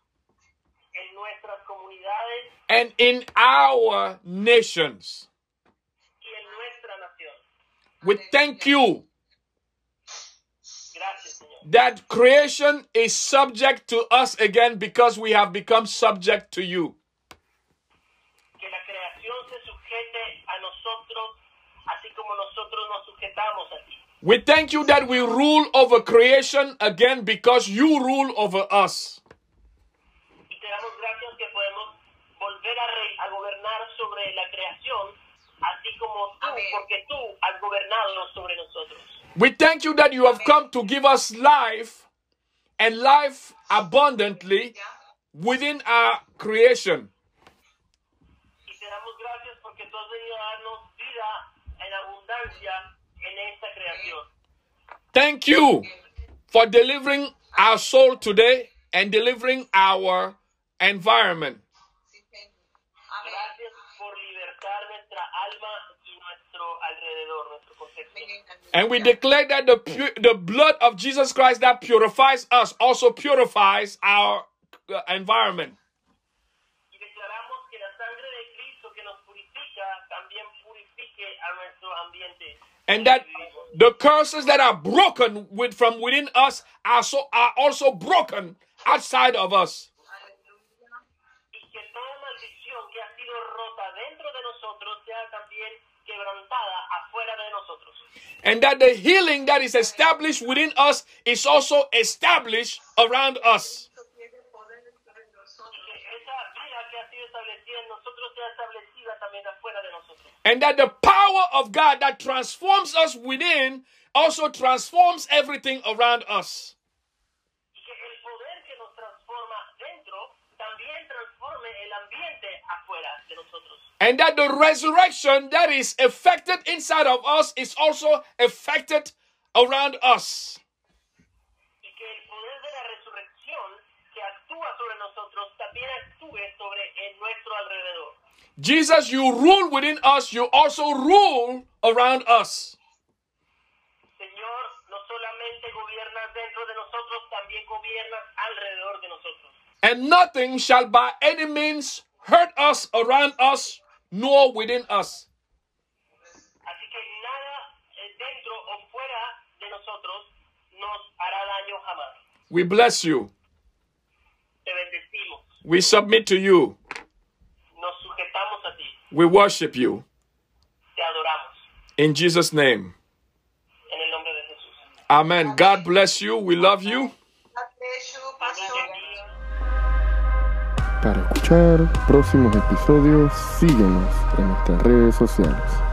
and in our nations. y en nuestra nación. We thank you that creation is subject to us again because we have become subject to you. Que la creación se sujete a nosotros, así como nosotros nos sujetamos a ti. We thank you that we rule over creation again because you rule over us. Y te damos gracias que podemos volver a, re- a gobernar sobre la creación, así como tú, Amén. porque tú has gobernado sobre nosotros. We thank you that you have come to give us life and life abundantly Ya. within our creation. Y te damos gracias porque tú has venido a darnos vida en abundancia en esta creación. Thank you for delivering our soul today and delivering our environment. Sí, Señor. Amén. Gracias por libertar nuestra alma y nuestro alrededor, nuestro contexto. Amén. Aleluya. And we declare that the pu- the blood of Jesus Christ that purifies us also purifies our uh, environment. Y declaramos que la sangre de Cristo que nos purifica también purifique a nuestro ambiente. And that the curses that are broken with from within us are so are also broken outside of us. Aleluya. Y que toda maldición que ha sido rota dentro de nosotros sea también quebrantada afuera de nosotros. And that the healing that is established within us is also established around us. Cristo tiene poder sobre Y nosotros. que esa vida que ha sido establecida en nosotros sea establecida también afuera de nosotros. And that the power of God that transforms us within also transforms everything around us. Y que el poder que nos transforma dentro también transforme el ambiente afuera de nosotros. And that the resurrection that is effected inside of us is also effected around us. Y que el poder de la resurrección que actúa sobre nosotros también actúe sobre en nuestro alrededor. Jesus, you rule within us, you also rule around us. Señor, no solamente gobiernas dentro de nosotros, también gobiernas alrededor de nosotros. And nothing shall by any means hurt us around us, nor within us. Así que nada eh, dentro o fuera de nosotros nos hará daño jamás. We bless you. We submit to you. nos a ti, We worship you. te. In Jesus' name. En el de Jesús. Amen. God bless you. We love you. Próximos episodios, síguenos en nuestras redes sociales.